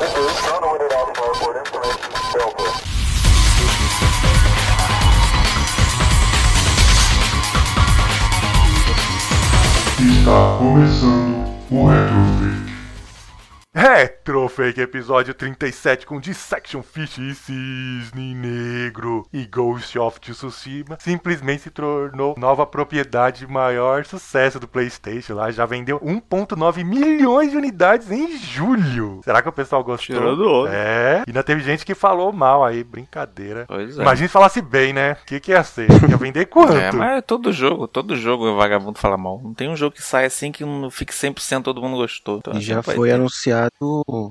This is Toronto Winter Alpha for information Delta. Está começando o Retrofit. Hey, Retrofake episódio 37 com Dissection Fish e Cisne Negro e Ghost of Tsushima simplesmente se tornou nova propriedade maior sucesso do PlayStation lá, já vendeu 1.9 milhões de unidades em julho. Será que o pessoal gostou? Tirando. É, e ainda teve gente que falou mal aí, brincadeira. Pois é. Imagina se falasse bem, né? O que, que ia ser? Ia vender quanto? É, mas é todo jogo, todo jogo o vagabundo fala mal. Não tem um jogo que sai assim que não fique 100% todo mundo gostou. Então, E já foi ter. anunciado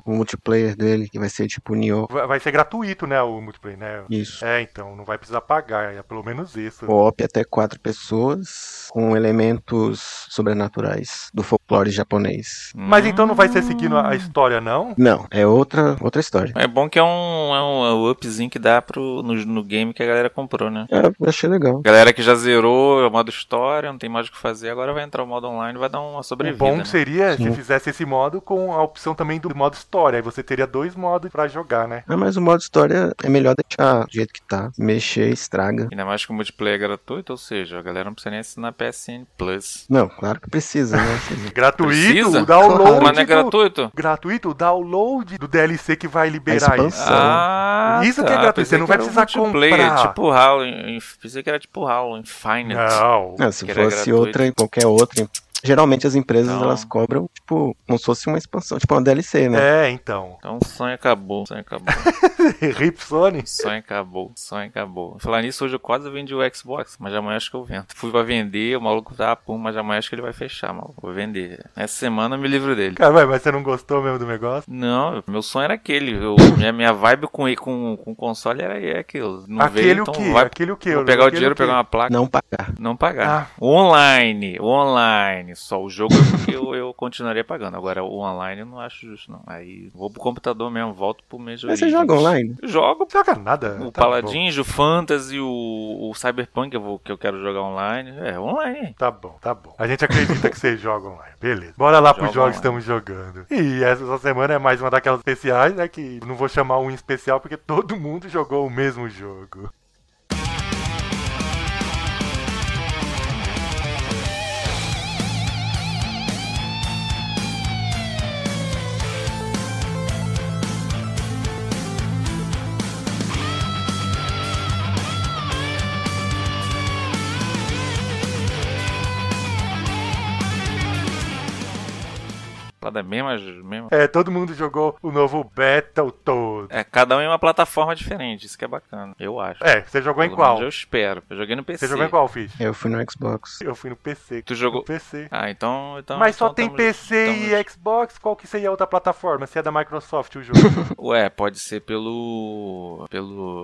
o multiplayer dele, que vai ser tipo Nioh. Vai vai ser gratuito, né, o multiplayer, né? Isso. É, então, não vai precisar pagar, é pelo menos isso. Co-op até quatro pessoas, com elementos sobrenaturais do folclore japonês. Mas então não vai ser seguindo a história, não? Não, é outra, outra história. É bom que é um, é um, é um upzinho que dá pro, no, no game que a galera comprou, né? É, eu achei legal. Galera que já zerou o modo história, não tem mais o que fazer, agora vai entrar o modo online e vai dar uma O sobrevida. bom né? seria se fizesse esse modo com a opção também do modo história. Aí você teria dois modos pra jogar, né? Ah, mas o modo história é melhor deixar do jeito que tá. Mexer estraga. Ainda mais que o multiplayer é gratuito, ou seja, a galera não precisa nem assinar PSN Plus. Não, claro que precisa, né? Gratuito, Precisa? o download. Claro. Mas não é do- gratuito? Gratuito, o download do DLC que vai liberar expansão. isso. Ah, Isso que é tá. gratuito, Pensei você não vai um precisar multiplayer, comprar. Tipo HAL, em- em- pensei que era tipo HAL, Infinite. Não. Ah, se fosse gratuito. outra, qualquer outra. Geralmente as empresas Então. elas cobram, tipo, como se fosse uma expansão, tipo uma DLC, né? É, então. Então o sonho acabou, o sonho acabou. Rip Sony. O sonho acabou, o sonho acabou. Falar nisso, hoje eu quase vendi o Xbox, mas amanhã acho que eu vendo. Fui pra vender, o maluco tá, pum, mas amanhã acho que ele vai fechar, maluco. Vou vender. Essa semana eu me livro dele. Cara, mas- mas você não gostou mesmo do negócio? Não, meu sonho era aquele. Eu, minha, minha vibe com, com, com console era é aquilo. Não Aquele veio, o então quê? vai Aquele o quê? vou pegar o dinheiro, pegar uma placa. Não pagar. Não pagar. Ah. O online, o online. Só o jogo é eu, eu continuaria pagando. Agora o online eu não acho justo, não. Aí vou pro computador mesmo, volto pro mês Mas você joga online? Jogo. Joga nada. O Tá Paladins, o Fantasy, o, o Cyberpunk que eu, vou, que eu quero jogar online. É, online. Tá bom, tá bom. A gente acredita que você joga online. Beleza. Bora lá pros Joga jogos que online. estamos jogando. E essa semana é mais uma daquelas especiais, né? Que não vou chamar um especial porque todo mundo jogou o mesmo jogo. Mesma. É, todo mundo jogou o novo Battletoads. É, cada um em uma plataforma diferente. Isso que é bacana, eu acho. É, você jogou em Pelo qual? menos Eu espero. Eu joguei no PC. Você jogou em qual, Fish? Eu fui no Xbox. Eu fui no PC. Tu jogou- No PC. Ah, então. então Mas só então tem tamo- PC tamo- e Xbox? Qual que seria a outra plataforma? Se é da Microsoft o jogo? Ué, pode ser pelo. pelo.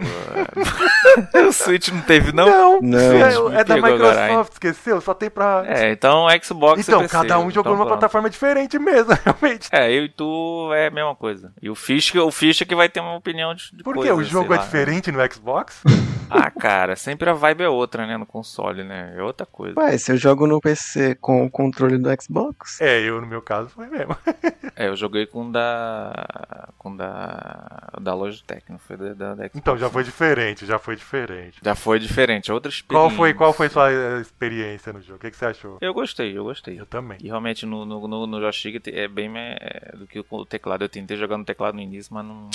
é, o Switch não teve, não? não, Não. é, é da pegou agora, Microsoft, esqueceu? Só tem pra. É, então Xbox e então, cada um jogou Então, numa pronto. plataforma diferente mesmo, realmente. É, eu e tu é a mesma coisa. E o Fish, o Fish é que vai ter uma opinião de, de Por quê? coisa, O jogo é lá. diferente no Xbox? Ah, cara, sempre a vibe é outra, né? No console, né? É outra coisa. Ué, se eu jogo no PC com o controle do Xbox, É, eu no meu caso foi mesmo. É, eu joguei com o da. com o da. da Logitech, não foi da, da, da Xbox. Então já foi diferente, já foi diferente. Já foi diferente, é outra Qual experiência. foi, qual foi sua eh, experiência no jogo? O que, que você achou? Eu gostei, eu gostei. Eu também. E realmente no, no, no, no joystick é bem mais é, do que o teclado. Eu tentei jogar no teclado no início, mas não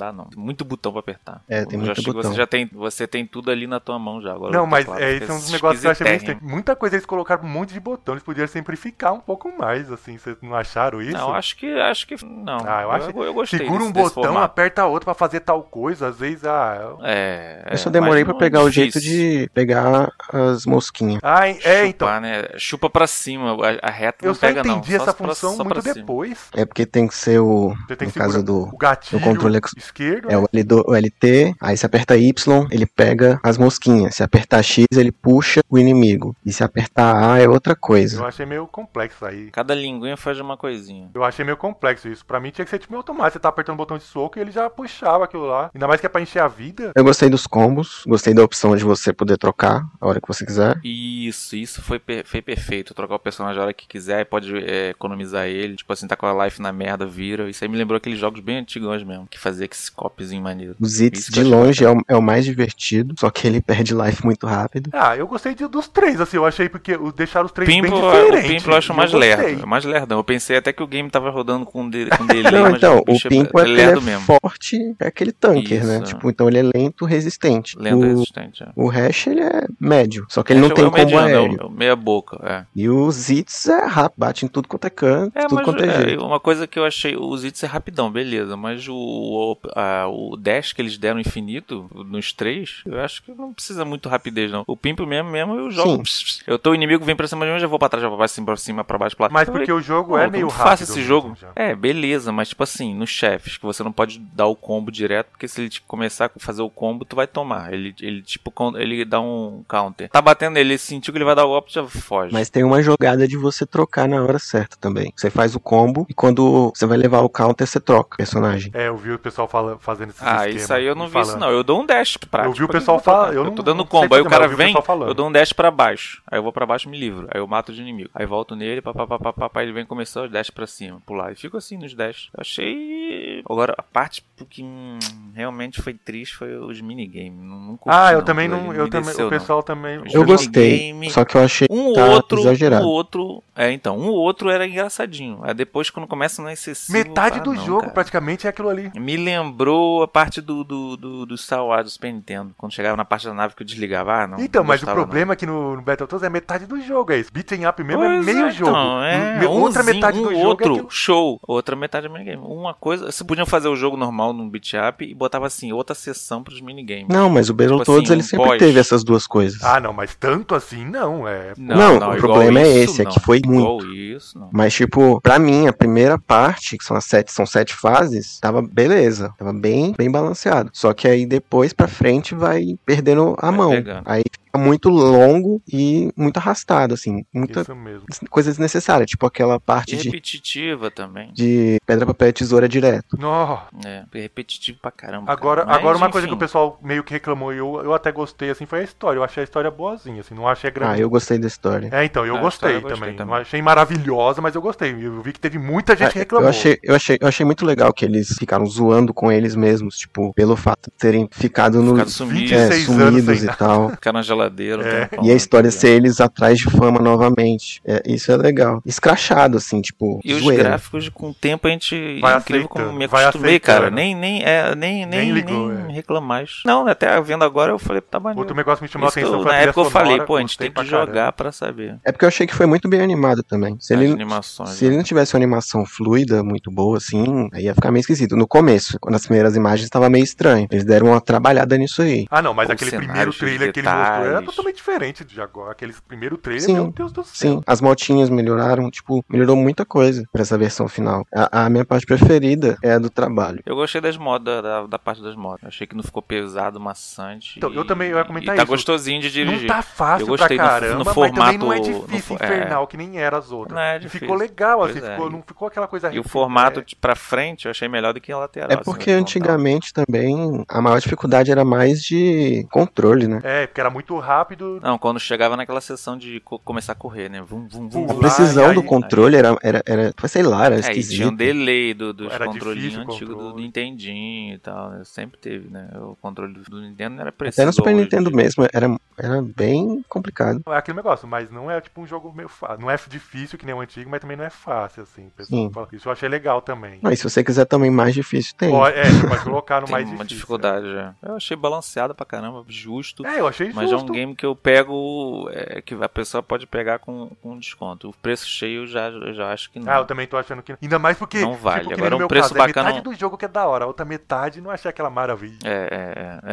dá não. Muito botão pra apertar. É, tem no muito botão. Você já tem, você tem tudo ali na tua mão já. Agora Não, o mas teclado é, esse é um dos negócios que eu achei meio esquisitérrimo. estranho. Muita coisa eles colocaram um monte de botão, eles podiam simplificar um pouco mais, assim, vocês não acharam isso? Não, acho que acho que não. Ah, eu acho eu, eu gostei Segura um desse- desse botão, aperta outro pra fazer tal coisa, às vezes, ah... É, eu só é, demorei pra não pegar é o jeito de pegar as mosquinhas. Ah, é, Chupar, então, né? Chupa pra cima, a, a reta eu não só pega não. entendi Só essa pra- função muito depois. É porque tem que ser o. Você tem no que caso do. o gatilho do controle esquerdo. É né? o, L2, o LT, aí se aperta Y, ele pega as mosquinhas. Se apertar X, ele puxa o inimigo. E se apertar A é outra Eu coisa. achei meio complexo aí. Cada linguinha faz uma coisinha. Eu achei meio complexo isso. Pra mim tinha que ser tipo meio automático. Você tá apertando o botão de soco e ele já puxava aquilo lá. Ainda mais que é pra encher a vida. Eu gostei dos combos, gostei da opção de você poder trocar a hora que você quiser. Isso, isso foi, per- foi perfeito. Trocar o personagem a hora que quiser, pode é, economizar ele. Tipo assim, tá com a life na merda, vira. Isso aí me lembrou aqueles jogos bem antigos mesmo, que fazia esse copyzinho maneiro. Os hits Isso de longe é o, é o mais divertido, só que ele perde life muito rápido. Ah, eu gostei de- dos três, assim. Eu achei porque o- deixaram os três Pimple, bem o diferentes. Pimple eu acho mais gostei. lerdo. É mais lerdão. Eu pensei até que o game tava rodando com, de, com delay, Não, mas então, o Pimpo é, é porque ele lerdo é mesmo. forte, é aquele tanker, né? Isso. Tipo, então ele é lento, resistente. Lendo o, resistente. É. o Hash, ele é médio, só que ele não Acho tem é o combo mediano, é o- aéreo. é o meia boca, é. E os hits é rápido, bate em tudo quanto é canto, É, tudo mas quanto é é, jeito. uma coisa que eu achei, os hits é rapidão, beleza, mas o, o, a- o dash que eles deram infinito nos três, eu acho que não precisa muito rapidez não. O Pimp mesmo, mesmo eu jogo. Eu tô o inimigo vem pra cima de mim, eu já vou pra trás, já vou pra cima, pra cima, pra baixo, pra lá. Mas Eu porque falei, o jogo é meio rápido. fácil esse jogo. já. É, beleza, mas tipo assim, nos chefes, que você não pode dar o combo direto, porque se ele te começar a fazer o combo, tu vai tomar. Ele, ele tipo, ele dá um counter. Tá batendo ele, sentiu que ele vai dar o golpe, já foge. Mas tem uma jogada de você trocar na hora certa também. Você faz o combo e quando você vai levar o counter, você troca o personagem. É, eu vi o pessoal fala, fazendo esse Ah, isso aí eu não vi isso não. Eu dou um dash prático. Eu vi o Pra pessoal que eu eu não- tô dando não combo, aí o cara o vem, falando. eu dou um dash pra baixo. Aí eu vou pra baixo e me livro. Aí eu mato o inimigo. Aí volto nele, papapá, ele vem começar o dash pra cima, pular. E fico assim nos dash. Eu achei. Agora, a parte que hum, realmente foi triste foi os minigames. Não, não curti, Ah, eu não, também não. Eu também, desceu, o não. pessoal também. Eu gostei, só que eu achei Um tá outro, exagerado. um outro, é então, um outro era engraçadinho. Aí depois quando começa no excessivo, Metade ah, do não, jogo cara. praticamente é aquilo ali. Me lembrou a parte do, do, do, do Star Wars do Super Nintendo. Quando chegava na parte da nave que eu desligava. Ah, não. então, não mas o problema é que no, no Battletoads é metade do jogo, é isso. Beating up não. mesmo é Pois meio é, jogo. Então, é, Me- Outra metade um do jogo outro é aquilo. show. Outra metade é minigame. Uma coisa. Vocês podiam fazer o jogo normal num beat up e botava assim, outra sessão pros minigames. Não, mas o Battletoads assim, ele um sempre pós. teve essas duas coisas. Ah, não, mas tanto assim não, é. Não, o igual problema é isso, esse, é não. que foi Igual isso, não. Mas, tipo, pra mim, a primeira parte, que são as sete, são sete fases, tava beleza. Tava bem, bem balanceado. Só que aí depois pra frente vai perdendo a Vai mão. pegando. Aí fica muito longo e muito arrastado, assim. Muita Isso mesmo. coisa desnecessária. Tipo aquela parte de, repetitiva também. de pedra, papel e tesoura direto. Nó. É, repetitivo pra caramba. Agora, cara. Mas, agora uma coisa que o enfim. pessoal meio que reclamou e eu, eu até gostei, assim, foi a história. Eu achei a história boazinha, assim, não achei grande. Ah, eu gostei da história. É, então, eu Ah, gostei, história eu gostei também. também. Não achei maravilhosa, mas eu gostei. Eu vi que teve muita gente que Ah, reclamou. Eu achei, eu, achei, eu achei muito legal que eles ficaram zoando com eles mesmos, tipo, pelo fato de terem ficado no. Ficado sumido. é, 26 anos sumidos sem e tal. Ficar na geladeira. um É. E a história tá ligado? ser eles atrás de fama novamente. É, isso é legal. Escrachado, assim, tipo, E os zoeira. gráficos, com o tempo, a gente. Vai é incrível como aceitando, me vai acostumei, aceitando. cara. Nem, nem, é, nem, nem, Nem nem, ligou, é. reclamar mais. Não, até vendo agora eu falei, tá maneiro. Outro negócio que me chamou a Isso que atenção eu- a na época eu falei, pô, a gente tem que pra jogar caramba. pra saber. É porque eu achei que foi muito bem animado também. Se As ele, animações. se ele né? não tivesse uma animação fluida, muito boa, assim, aí ia ficar meio esquisito. No começo, quando as primeiras imagens estava meio estranho. Eles deram uma trabalhada nisso aí. Ah, não, mas Com aquele primeiro trailer que ele mostrou era detalhes. totalmente diferente de agora. Aquele primeiro trailer, Sim, meu Deus do céu. Sim, as motinhas melhoraram, tipo, melhorou muita coisa pra essa versão final. A, a minha parte preferida é a do trabalho. Eu gostei das modas, da, da, parte das motos. Achei que não ficou pesado, maçante. Então, eu e- também ia comentar e tá isso. gostosinho de dirigir. Não tá fácil Eu gostei pra no- caramba, no mas também não é formato- difícil no infernal que nem era as outras. Não é difícil. ficou legal, assim, é. ficou, não ficou aquela coisa... E o é, formato de pra frente eu achei melhor do que a lateral. É assim, porque horizontal. antigamente também a maior dificuldade era mais de controle, né? É, porque era muito rápido. Não, quando chegava naquela sessão de co- começar a correr, né? Vum, vum, vum, A precisão aí- do controle era, era, era, sei lá, era É, esquisito. tinha um delay do, dos Era controlinhos difícil o antigos do. Nintendinho e tal. né? Sempre teve, né? O controle do, do Nintendo não era preciso. Até no Super hoje. Nintendo mesmo era, era bem complicado. É aquele negócio, mas não é tipo um jogo meio fácil. Não é difícil que nem o antigo, mas também não é fácil, assim. o pessoal Sim. fala. Isso eu achei legal também. Não, e se você quiser também mais difícil, tem. Ó, É, você pode colocar no Tem mais uma difícil. dificuldade já. Eu achei balanceado pra caramba, justo. É, eu achei justo. Mas é um game que eu pego, é, que a pessoa pode pegar com, com desconto. O preço cheio eu já, eu já acho que não. Ah, eu também tô achando que. Ainda mais porque. Não vale. Tipo, que Agora um meu preço caso, bacana- É metade do jogo que é da hora, a outra metade não achei aquela maravilha. É, é,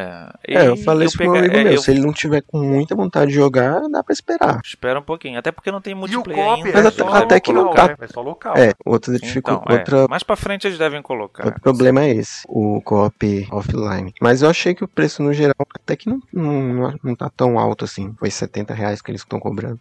é. É, eu E falei isso pro meu amigo é, meu. eu- Se ele não tiver com com muita vontade de jogar, dá pra esperar. Espera um pouquinho. Até porque não tem E o multiplayer ainda. Mas é até- só até que local, não- né? É só local. É, outra dificuldade. Então, é. outra, Mais pra frente eles devem colocar. outro problema é esse, o co-op offline. Mas eu achei que o preço no geral até que não, não, não tá tão alto assim. Foi 70 reais que eles estão cobrando.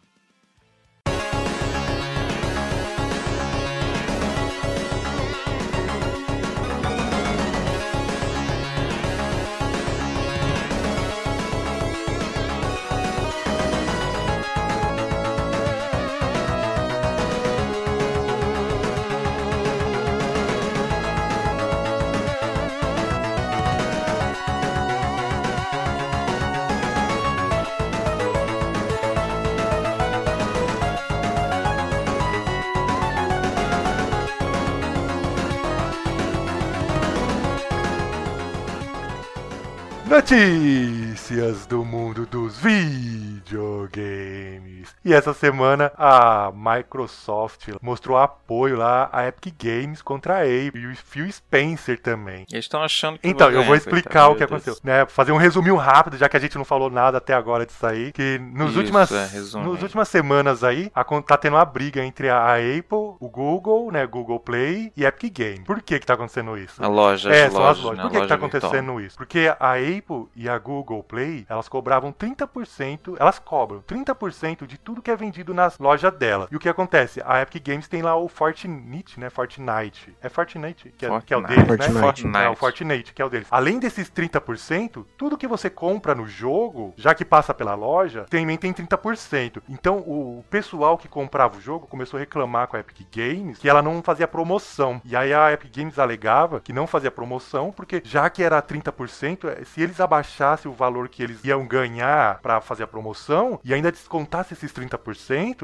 Notícias do E essa semana a Microsoft mostrou apoio lá à Epic Games contra a Apple e o Phil Spencer também. Eles estão achando que Então, eu vou ganhar, explicar o que aconteceu. Né, fazer um resuminho rápido, já que a gente não falou nada até agora disso aí. Que nos Isso, últimas, é, nos últimas semanas aí, a, tá tendo uma briga entre a Apple, o Google, né, Google Play e Epic Games. Por que que tá acontecendo isso? A loja, É, as são as lojas, lojas. né? Por que, que loja tá virtual. acontecendo isso? Porque a Apple e a Google Play, elas cobravam 30%, elas cobram 30% de tudo que é vendido nas lojas dela. E o que acontece? A Epic Games tem lá o Fortnite, né? Fortnite. É Fortnite, que é, que é o Fortnite. deles, Fortnite. né? Fortnite. É o Fortnite, que é o deles. Além desses 30%, tudo que você compra no jogo, já que passa pela loja, também tem 30%. Então, o pessoal que comprava o jogo começou a reclamar com a Epic Games que ela não fazia promoção. E aí a Epic Games alegava que não fazia promoção, porque já que era 30%, eh, se eles abaixassem o valor que eles iam ganhar pra fazer a promoção e ainda descontasse esses 30%,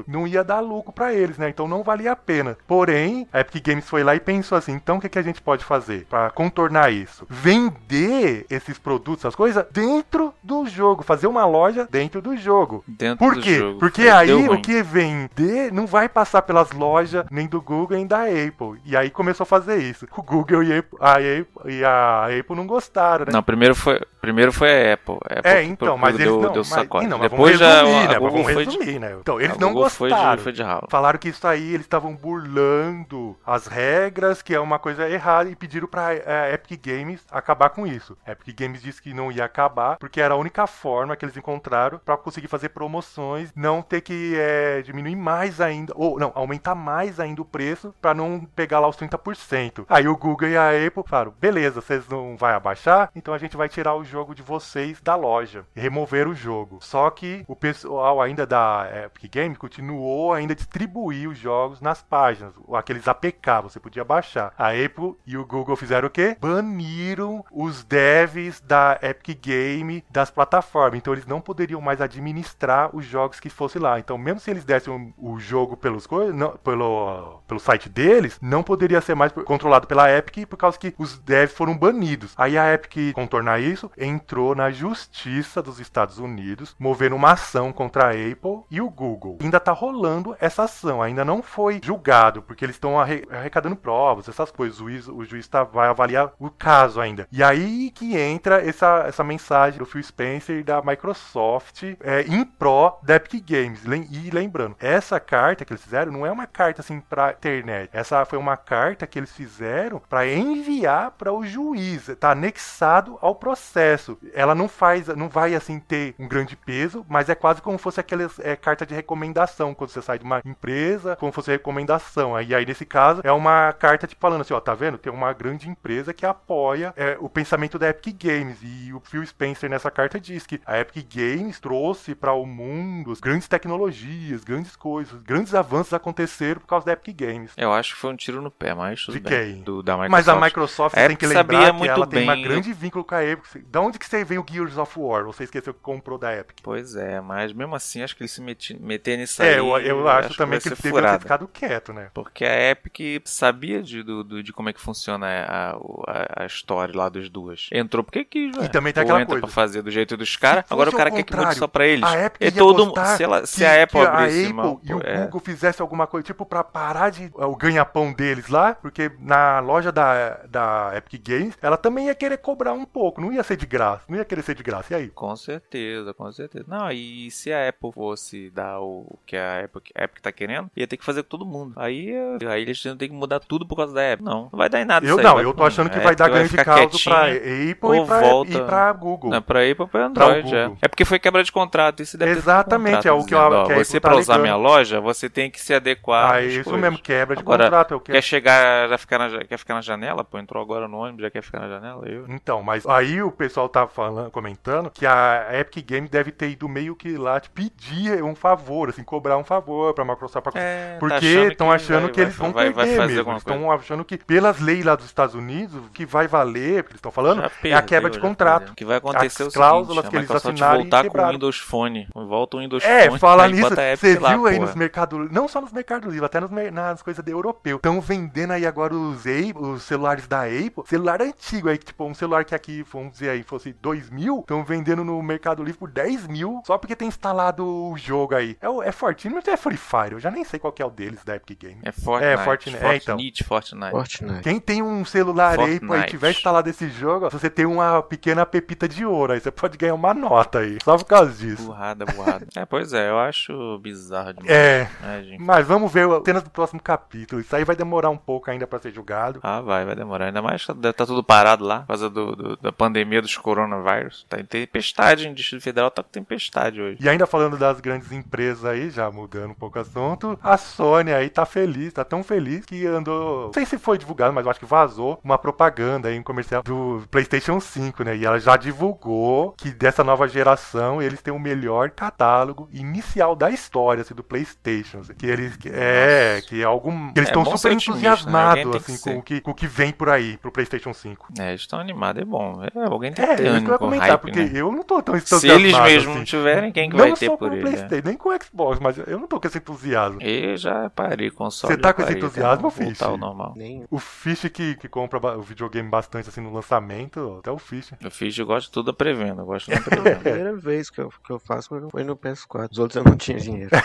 não ia dar lucro pra eles, né? Então não valia a pena. Porém, a Epic Games foi lá e pensou assim: então o que, que a gente pode fazer pra contornar isso? Vender esses produtos, essas coisas, dentro do jogo, fazer uma loja dentro do jogo. Dentro Por quê? jogo. Porque aí o que vender não vai passar pelas lojas nem do Google nem da Apple. E aí começou a fazer isso. O Google e a Apple, a Apple, e a Apple não gostaram, né? Não, primeiro foi, primeiro foi a Apple. A Apple É, então, mas eles deu, não, deu mas, não, mas Depois vamos já resumir, a né? Google Vamos foi de, resumir, né? Então, eles não Google foi de- gostaram. foi de ralo. Falaram que isso aí eles estavam burlando as regras, que é uma coisa errada, e pediram pra eh, Epic Games acabar com isso. Epic Games disse que não ia acabar, porque era a única forma que eles encontraram pra conseguir fazer promoções, não ter que eh, diminuir mais ainda, ou não, aumentar mais ainda o preço pra não pegar lá os 30%. Aí o Google e a Apple falaram: beleza, vocês não vai abaixar, então a gente vai tirar o jogo de vocês da loja remover o jogo. Só que o pessoal ainda da Epic Games continuou ainda distribuir os jogos nas páginas, aqueles APK, você podia baixar. A Apple e o Google fizeram o quê? Baniram os devs da Epic Game das plataformas. Então eles não poderiam mais administrar os jogos que fossem lá. Então, mesmo se eles dessem o jogo pelos não- pelo, pelo site deles, não poderia ser mais controlado pela Epic por causa que os devs foram banidos. Aí a Epic, contornar isso, entrou na justiça dos Estados Unidos, movendo uma ação contra a Apple e o Google. Ainda tá rolando essa ação, ainda não foi julgado, porque eles estão arre- arrecadando provas, essas coisas. O juiz, o juiz tá, vai avaliar o caso ainda. E aí que entra essa, essa mensagem do Phil Spencer e da Microsoft é, em pró da Epic Games. E lembrando, essa carta que eles fizeram não é uma carta assim pra internet. Essa foi uma carta que eles fizeram para enviar para o juiz. Tá anexado ao processo. Ela não faz, não vai assim ter um grande peso, mas é quase como fosse aquelas é, carta de recomendação quando você sai de uma empresa, como fosse recomendação. Aí, aí nesse caso é uma carta te falando assim, ó, tá vendo? Tem uma grande empresa que apoia é, o pensamento da Epic Games e o Phil Spencer nessa carta diz que a Epic Games trouxe para o mundo grandes tecnologias, grandes coisas, grandes avanços aconteceram por causa da Epic Games. Eu acho que foi um tiro no pé, mas tudo De bem. Do, da Microsoft. Mas a Microsoft A tem que lembrar que muito ela tem uma bem- grande vínculo com a Epic. Da onde que você veio o Gears of War? Você esqueceu que comprou da Epic. Pois é, mas mesmo assim acho que ele se meti, meter nisso É, aí. eu, eu acho, também vai que ser ele deveria ter ficado quieto, né? Porque a Epic sabia de, do, do- de como é que funciona a, a, a história lá dos duas. Entrou porque quis, velho. também tem Ou aquela entra coisa. pra fazer do jeito dos caras. Agora o cara quer que mude só pra eles. A Epic e ia todo Se, ela, se que- a Apple que abrisse Apple mão. e o é, Google fizesse alguma coisa, tipo, pra parar de o ganha-pão deles lá, porque na loja da, da Epic Games, ela também ia querer cobrar um pouco, não ia ser de graça. Não ia querer ser de graça. E aí? Com certeza, com certeza. Não, e se a Apple fosse dar o que a Apple, a Apple tá querendo, ia ter que fazer com todo mundo. Aí, aí eles têm que mudar tudo por causa da Apple. Não, não vai dar em nada Eu não, vai- eu tô achando que vai dar Apple ganho de ficar causa pra Apple ou e pra, volta- e pra Google. Não, pra Apple, pra Pra Android, é. Google. É porque foi quebra de contrato. Isso deve ter Exatamente, é o que dizendo, a- ó, que a Você, tá pra usar alegando. minha loja, você tem que se adequar. Ah, isso coisas. mesmo, quebra de Agora, contrato. É Quer chegar, já ficar na, quer ficar na janela? Pô, entrou agora no ônibus, já quer ficar na janela? Eu. Então, mas aí o pessoal tá falando, comentando que a Epic Games deve ter ido meio que lá te pedir um favor, assim, cobrar um favor pra Microsoft. Pra... É, tá Porque achando estão que achando vai- que eles vai- vão vai- perder vai fazer mesmo. estão achando que, pelas leis lá dos Estados Unidos, o que vai valer, que eles estão falando, Já é a perdeu, quebra de contrato. perdeu. O que vai acontecer As é o cláusulas seguinte, que a eles e voltar com o. Windows Phone. Volta o Windows É, Phone. fala aí nisso, você lá, viu aí porra. nos mercados, não só nos mercados livres, até nos, nas coisas de europeu. Estão vendendo aí agora os, Apple, os celulares da Apple, celular antigo aí, tipo um celular que aqui, vamos dizer aí, fosse 2 mil, estão vendendo no Mercado Livre por 10 mil, só porque tem instalado o jogo aí. É, é Fortnite, mas é Free Fire, eu já nem sei qual que é o deles da Epic Game. É Fortnite. É, Fortnite, é, então. Fortnite, Fortnite. Fortnite. Quem tem um celular Apple e Fortnite. tiver instalado esse jogo, ó, você tem uma pequena pepita de ouro aí, você pode ganhar uma nota aí, só por causa disso. Burrada, burrada. é, pois é, eu acho bizarro demais. É, né, gente? Mas vamos ver as cenas do próximo capítulo. Isso aí vai demorar um pouco ainda pra ser julgado. Ah, vai, vai demorar. Ainda mais que tá, tá tudo parado lá, por causa do, do- da pandemia dos coronavírus. Tá em tempestade, em Distrito Federal tá com tempestade hoje. E ainda falando das grandes empresas aí, já mudando um pouco o assunto, a Sony aí tá feliz, tá tão feliz que andou. Não sei se foi divulgado, mas eu acho que vazou uma propaganda aí, um comercial do PlayStation 5, né? E ela já divulgou que dessa nova geração eles têm o melhor catálogo inicial da história assim, do PlayStation. assim. Que eles. que- é, que é algum. Que eles É estão bom super né? entusiasmados que assim, com, o que, com o que vem por aí pro PlayStation 5. É, eles estão animados, é bom. É, alguém tem É, eu ia com comentar, hype, porque né? eu não tô tão Se entusiasmado eles mesmos assim. não tiverem, quem que não vai ter por com o ele? né? PlayStation, nem com o Xbox, mas eu não tô com esse entusiasmo. Eu já parei com console. Você tá com esse parei, entusiasmo, Fish? voltar ao normal. Nem... O Fish que, que compra o videogame bastante assim no lançamento, até o Fish. Eu fiz, eu gosto de tudo da pré-venda, eu gosto da pré-venda. Primeira vez que eu, que eu faço foi no- foi no PS4. Os outros eu não tinha dinheiro.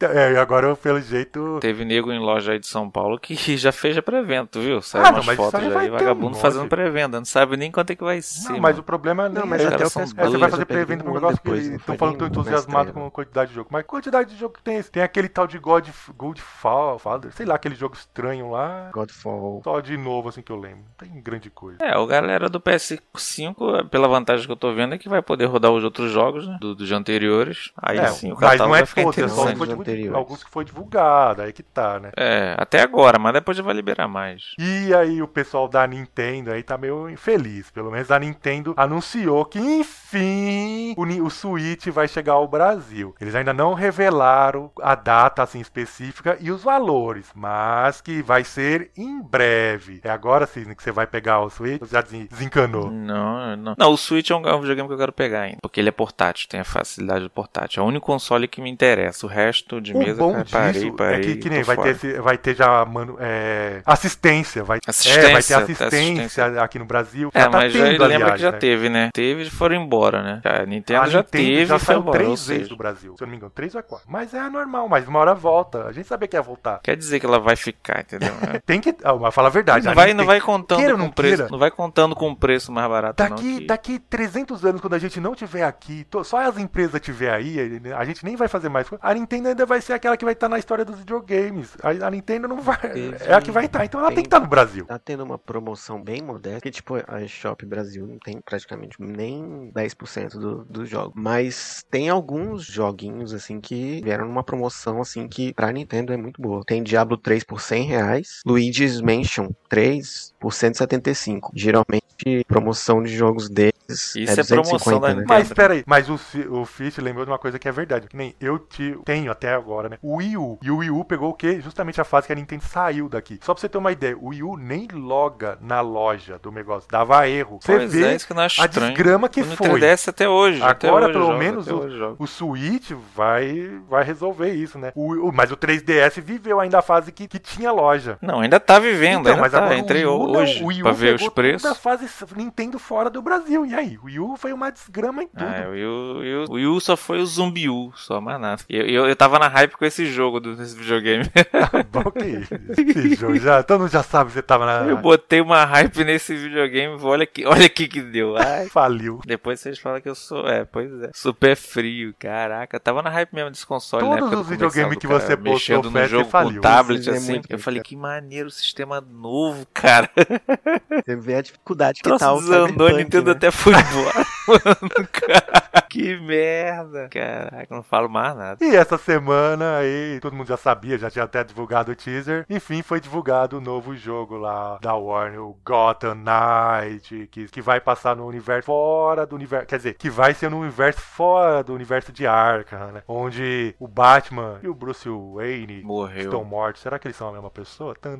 É, e agora eu, pelo jeito. Teve nego em loja aí de São Paulo que já fez a pré-venda, viu? Saiu Ah, não, umas mas isso fotos aí um vagabundo monte. fazendo pré-venda, não sabe nem quanto é que vai ser. Não, mas o problema Não, nem mas é. até o o são PS4 É, você vai fazer pré-venda pro um negócio depois, que não estão falando entusiasmados estreia, com a quantidade de jogo. Mas quantidade de jogo que tem esse? Tem aquele tal de God, Godfather, Father, sei lá, aquele jogo estranho lá. Godfall. Só de novo, assim, que eu lembro. Não tem grande coisa. É, o galera do PS5, pela vantagem que eu tô vendo, é que vai poder rodar os outros jogos, né? Do, dos anteriores. Aí É, sim, o mas não é todos, é só alguns que foi divulgado, aí que tá, né? É, até agora, mas depois já vai liberar mais. E aí o pessoal da Nintendo aí tá meio infeliz. Pelo menos a Nintendo anunciou que enfim o, o Switch vai chegar ao Brasil. Eles ainda não revelaram a data assim específica e os valores, mas que vai ser em breve. É agora sim que você vai pegar o Switch? Você já desen- desencanou? Não, não. Não, o Switch é um, é videogame que eu quero pegar ainda. Porque ele é portátil, tem a facilidade do portátil. É o único console que me interessa. O resto de O mesa, bom cara, parei, parei. é que, que nem vai fora. ter, vai ter já mano, é, assistência, vai, Assistência, é, vai ter assistência, assistência. aqui no Brasil. É, Já tá mas já tendo, lembra aliás, que já né? teve, né? Teve e foram embora, né? A Nintendo A já Nintendo teve já e foi saiu embora. três vezes seja, do Brasil. Se eu não me engano, três ou quatro. Mas é normal, mas uma hora volta. A gente sabia que ia voltar. Quer dizer que ela vai ficar, entendeu? É. Tem que. Ah, mas fala a verdade. Não a vai, não vai contando queira com não preço. queira. Não vai contando com um preço mais barato, não. Daqui, que- daqui 300 anos, quando a gente não tiver aqui, só as empresas tiver aí, a gente nem vai fazer mais. A Nintendo ainda vai ser aquela que vai estar na história dos videogames. A, a Nintendo não vai. Teve- É a que vai estar. Então ela tem, tem- que estar no Brasil. Tá tendo uma promoção bem modesta, que tipo, a Shop Brasil não tem praticamente nem 10% do, do jogo. Mas tem alguns joguinhos, assim, que vieram numa promoção, assim, que pra Nintendo é muito boa. Tem Diablo 3 por 100 reais, Luigi's Mansion 3 por 175. Geralmente, promoção de jogos deles Isso é é 250, promoção da né? Nintendo. Mas espera aí, mas o, o Fish lembrou de uma coisa que é verdade. Que nem eu ti- tenho até agora, né? O Wii U. E o Wii U pegou o quê? Justamente a fase que a Nintendo saiu daqui. Só pra você ter uma ideia, o Wii U nem loga na loja do negócio. Dava erro. Você Pois vê é, que não a desgrama que O foi. 3DS até hoje. até Agora, hoje pelo menos, até o-. O Switch vai, vai resolver isso, né? O, o- mas o 3DS viveu ainda a fase que, que tinha loja. Não, ainda tá vivendo, Então, ainda mas tá. agora Entrei o Wii U não, hoje o Wii U pra ver os preços. toda a fase Nintendo fora do Brasil. E aí? O Wii U foi uma desgrama em tudo. Ah, o Wii U, o Wii U- o Wii U só foi o Zumbi U, só mais nada. Eu, eu, eu tava na hype com esse jogo do- desse videogame. Bom, que? Esse jogo já, todo mundo já sabe que você tava na. Eu botei uma hype nesse videogame, olha que, olha que que que deu? Ai. Faliu. Depois vocês falam que eu sou, é, pois é, super frio, caraca. Tava na hype mesmo desse console, né? Todos os videogames que cara você postou mexendo no jogo faliu. com tablet, é assim. muito Eu falei, que maneiro, sistema novo, cara. Você vê a dificuldade que Troço tá o desandou, Nintendo né? até foi embora. Mano, cara, que merda. Caraca, não falo mais nada. E essa semana aí, todo mundo já sabia, já tinha até divulgado o teaser. Enfim, foi divulgado o novo jogo lá da Warner, o Gotham Knight, que, que vai passar no universo fora do universo. Quer dizer, que vai ser no universo fora do universo de Arkham, né? Onde o Batman e o Bruce Wayne Morreu. estão mortos. Será que eles são a mesma pessoa? Tan.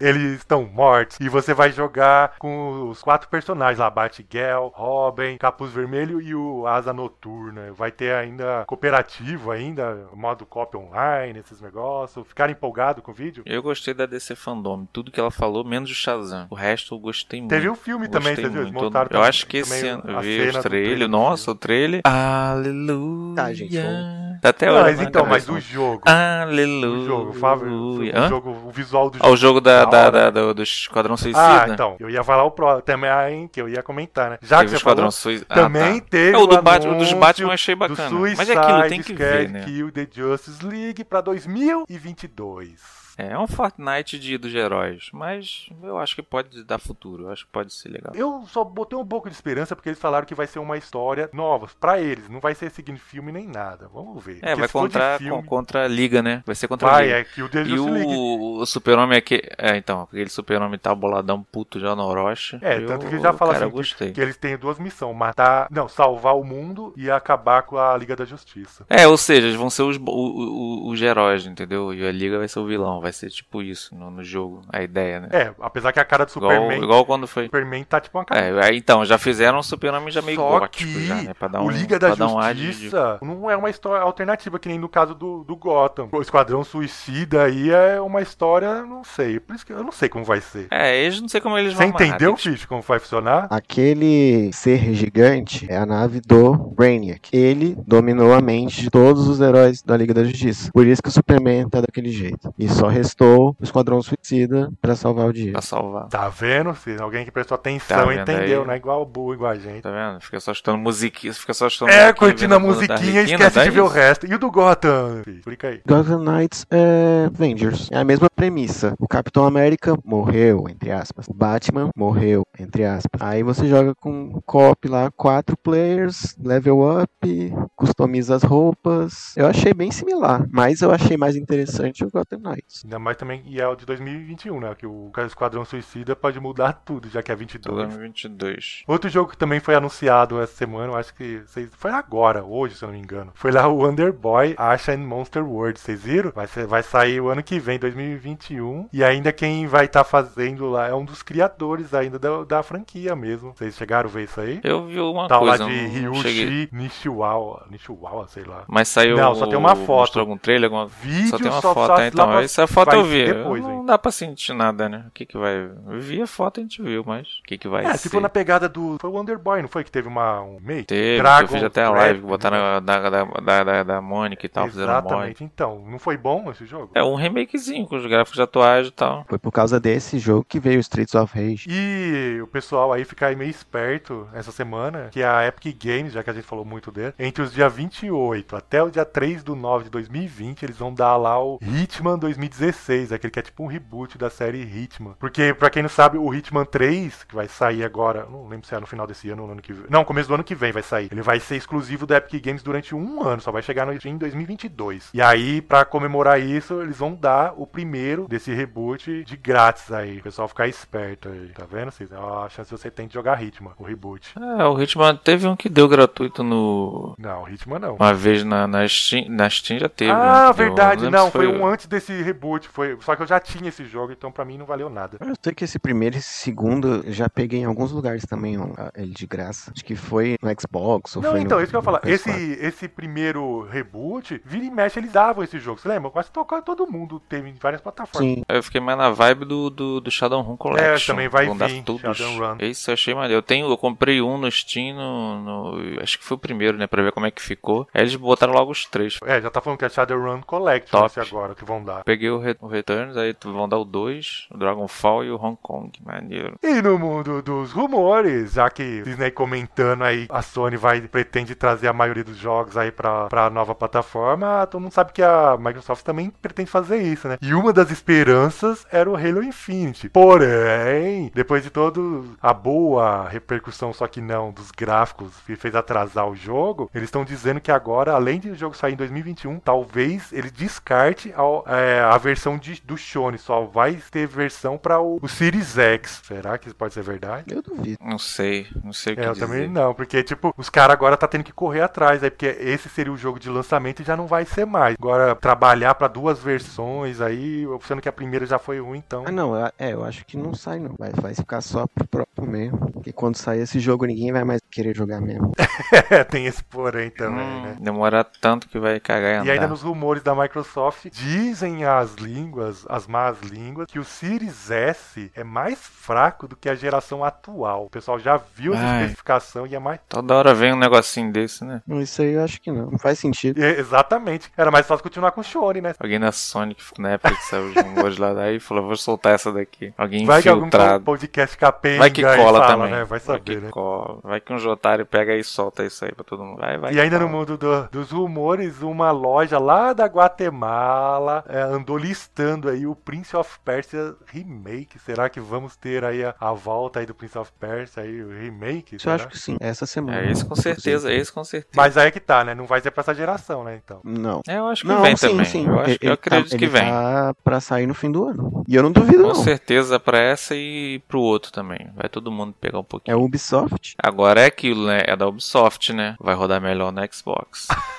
Eles estão mortos. E você vai jogar com os quatro personagens lá: Batgirl, Robin, Capuz Vermelho e o Asa Noturna. Vai ter ainda cooperativo ainda, modo copy online, esses negócios. Ficaram empolgados com o vídeo? Eu gostei da DC Fandom, tudo que ela falou, menos o Shazam. O resto eu gostei muito. Teve o filme também, Gostei você viu? Eles muito. montaram Eu também- acho que esse também ano eu vi trailers. trailer do Nossa, filme. o trailer. Aleluia. Tá, gente, Tá até Não, agora. mas na então, mas cabeça. o jogo. Aleluia. O jogo, Fábio, o, jogo, o visual do Ah, o jogo da, Da da, hora. da- do, do Esquadrão Suicida. Ah, então. Eu ia falar o próximo também, que eu ia comentar, né? Já Teve que o você Esquadrão falou, Suicida. também ah, tá. teve É, o do o Batman, dos Batman eu achei do bacana. Mas é aquilo, tem que ver, né? Kill the Justice League pra 2022. É, é um Fortnite de, dos heróis, mas eu acho que pode dar futuro, eu acho que pode ser legal. Eu só botei um pouco de esperança porque eles falaram que vai ser uma história nova pra eles. Não vai ser seguindo filme nem nada. Vamos ver. É, Porque vai contra, filme, con- contra a Liga, né? Vai ser contra a Vai, Liga. é Kill the E Justice League. o, o super-homem aqui. É, então, aquele super-homem tá boladão puto já no Orochi. É, Eu- tanto que já fala cara, assim gostei. que eles têm duas missões: matar, não, salvar o mundo e acabar com a Liga da Justiça. É, ou seja, eles vão ser os, o- o- os heróis, entendeu? E a Liga vai ser o vilão, vai ser tipo isso no, no jogo, a ideia, né? É, apesar que a cara do igual, Superman, igual quando foi. Superman tá tipo uma cara. É, então, já fizeram um super-homem já meio Só gótico que já, né? Pra dar um, o Liga da pra dar um de- Justiça não é uma história alternativa, que nem no caso do, do Gotham. O Esquadrão Suicida aí é uma história, não sei. Por isso que eu não sei como vai ser. É, eles não sei como eles Você vão amarrar, entendeu, Fish, como vai funcionar? Aquele ser gigante é a nave do Brainiac. Ele dominou a mente de todos os heróis da Liga da Justiça. Por isso que o Superman tá daquele jeito. E só restou o Esquadrão Suicida pra salvar o dia. Pra salvar. Tá vendo? Se alguém que prestou Tá atenção vendo entendeu, aí? não é igual o burro, igual a gente. Tá vendo? Fica só escutando musiquinha, fica só escutando É, curtindo a musiquinha e esquece de ver o isso? resto. E o do Gotham? Fish? Explica aí. Gotham Knights é Avengers. É a mesma premissa. O Capitão América morreu, entre aspas. O Batman morreu, entre aspas. Aí você joga com um co-op lá, quatro players, level up, customiza as roupas. Eu achei bem similar, mas eu achei mais interessante o Gotham Knights. Ainda mais também, e é o de 2021, né? Que o Esquadrão Suicida pode mudar tudo, já que é 22. 2022. Outro jogo que também foi anunciado essa semana, eu acho que vocês, foi agora, hoje, se eu não me engano. Foi lá o Underboy Asha and Monster World, vocês viram? Vai, ser- vai sair o ano que vem, 2021. E ainda quem vai estar fazendo lá é um dos criadores ainda da, da franquia mesmo. Vocês chegaram a ver isso aí? Eu vi uma Tá lá coisa, de não cheguei. Ryushi Nishiwawa, Nishiwawa, sei lá. Mas saiu. Não, só tem uma foto. Mostrou algum trailer? Alguma... Vídeo Só tem uma só- foto, só é, lá então. pra- Essa foto eu vi. depois, não hein? dá pra sentir nada, né? O que que vai. Eu vi a foto a gente viu, mas o que que vai É, ser? se for na pegada do. Foi o Underboy, não foi? Que teve uma, um meio? Teve, Dragon eu fiz até a live, botaram né? da, da, da, da, da Mônica e tal, um. Exatamente. Então, não foi bom esse jogo? É um remakezinho com os gráficos atuais e tal. Foi por causa desse jogo que veio o Streets of Rage. E o pessoal aí fica aí meio esperto essa semana, que é a Epic Games, já que a gente falou muito dele, entre os dias 28 até o dia 3 do 9 de 2020, eles vão dar lá o Hitman 2016, aquele que é tipo um reboot da série Hitman. Porque, pra quem não sabe, o Hitman 3, que vai sair agora, não lembro se é no final desse ano ou no ano que vem. Não, começo do ano que vem vai sair. Ele vai ser exclusivo da Epic Games durante um ano, só vai chegar no, em 2022. E aí, pra comemorar isso, eles vão dar o primeiro desse reboot de grátis aí. O pessoal ficar esperto aí, tá vendo? Vocês, ó, a chance você tem de jogar Hitman, o reboot. É, o Hitman teve um que deu gratuito no. Não, Hitman não. Uma vez na, na, Steam, na Steam já teve. ah, um que deu. verdade, lembro não, se foi um antes desse reboot, foi, só que eu já tinha esse jogo, então pra mim não valeu nada. Eu sei que esse primeiro e esse segundo eu já peguei em alguns lugares também, ó, ele de graça. Acho que foi no Xbox ou Não, foi então, no, isso que eu ia falar. Esse, PS4. esse primeiro reboot, vira e mexe, eles davam esse jogo. Você lembra? Quase tocou, todo mundo teve em várias plataformas. Sim, Eu fiquei mais na vibe do, do, do Shadowrun Collection. É, também vai vir Shadowrun. Esse eu achei maneiro. Eu tenho, eu comprei um no Steam, no, no- acho que foi o primeiro, né, pra ver como é que ficou. Aí eles botaram logo os três. É, já tá falando que é Shadowrun Collection Top. esse agora que vão dar. Peguei o, o Returns, aí vão dar o 2, o Dragonfall e o Hong Kong. Maneiro. E no mundo dos rumores, já que Disney comentando aí, a Sony vai pretende trazer a maioria dos jogos aí pra, pra nova plataforma, todo mundo sabe que a Microsoft também pretende fazer isso, né? E uma das esperanças era o Halo Infinite. Porém, depois de todo a boa repercussão, só que não, dos gráficos que fez atrasar o jogo, eles estão dizendo que agora, além de o jogo sair em 2021, talvez ele descarte ao- é, a versão de- do Shone, só vai ter versão para o, o Series X. Será que isso pode ser verdade? Eu duvido. Não sei, não sei o que É, eu dizer. também não, porque, tipo, os caras agora tá tendo que correr atrás, aí, porque esse seria o jogo de lançamento e já não vai ser mais. Agora, trabalhar pra duas versões aí, sendo que a primeira já foi ruim, então. Ah, não, é, eu acho que não sai, não. Vai, vai ficar só pro próprio mesmo. Porque quando sair esse jogo, ninguém vai mais querer jogar mesmo. Tem esse porém também, Hum, né? Demora tanto que vai cagar e andar. E ainda nos rumores da Microsoft, dizem as línguas, as más línguas, que o Series S é mais fraco do que a geração atual. O pessoal já viu essa Ai. especificação e é mais. Toda hora vem um negocinho desse, né? Isso aí eu acho que não. Não faz sentido. É, exatamente. Era mais fácil continuar com o Shone, né? Alguém na Sonic, na época que saiu os rumores lá, daí falou, vou soltar essa daqui. Alguém Vai que algum infiltrado. podcast capenga Vai que e cola fala, também. né? Vai saber, que né? cola. Vai que um Jotário pega e solta isso aí pra todo mundo. Vai, vai. E que ainda no mundo do- dos rumores, uma loja lá da Guatemala é, andou listando aí o Prince of Persia Remake. Será que vamos ter aí a, a volta aí do Prince of Persia aí, o remake? Eu será? acho que sim. Essa semana. É, esse com certeza, esse com certeza. Mas aí é que tá, né? Não vai ser pra essa geração, né? Então. Não. É, eu acho que Não, vem sim, também. sim. Eu, acho, Ele- eu ele acredito tá, que ele vem. Tá pra sair no fim do ano. E eu não duvido, Com não. certeza pra essa e pro outro também. Vai todo mundo pegar um É pouquinho. o Ubisoft. Agora é aquilo, né? É da Ubisoft, né? Vai rodar melhor no Xbox.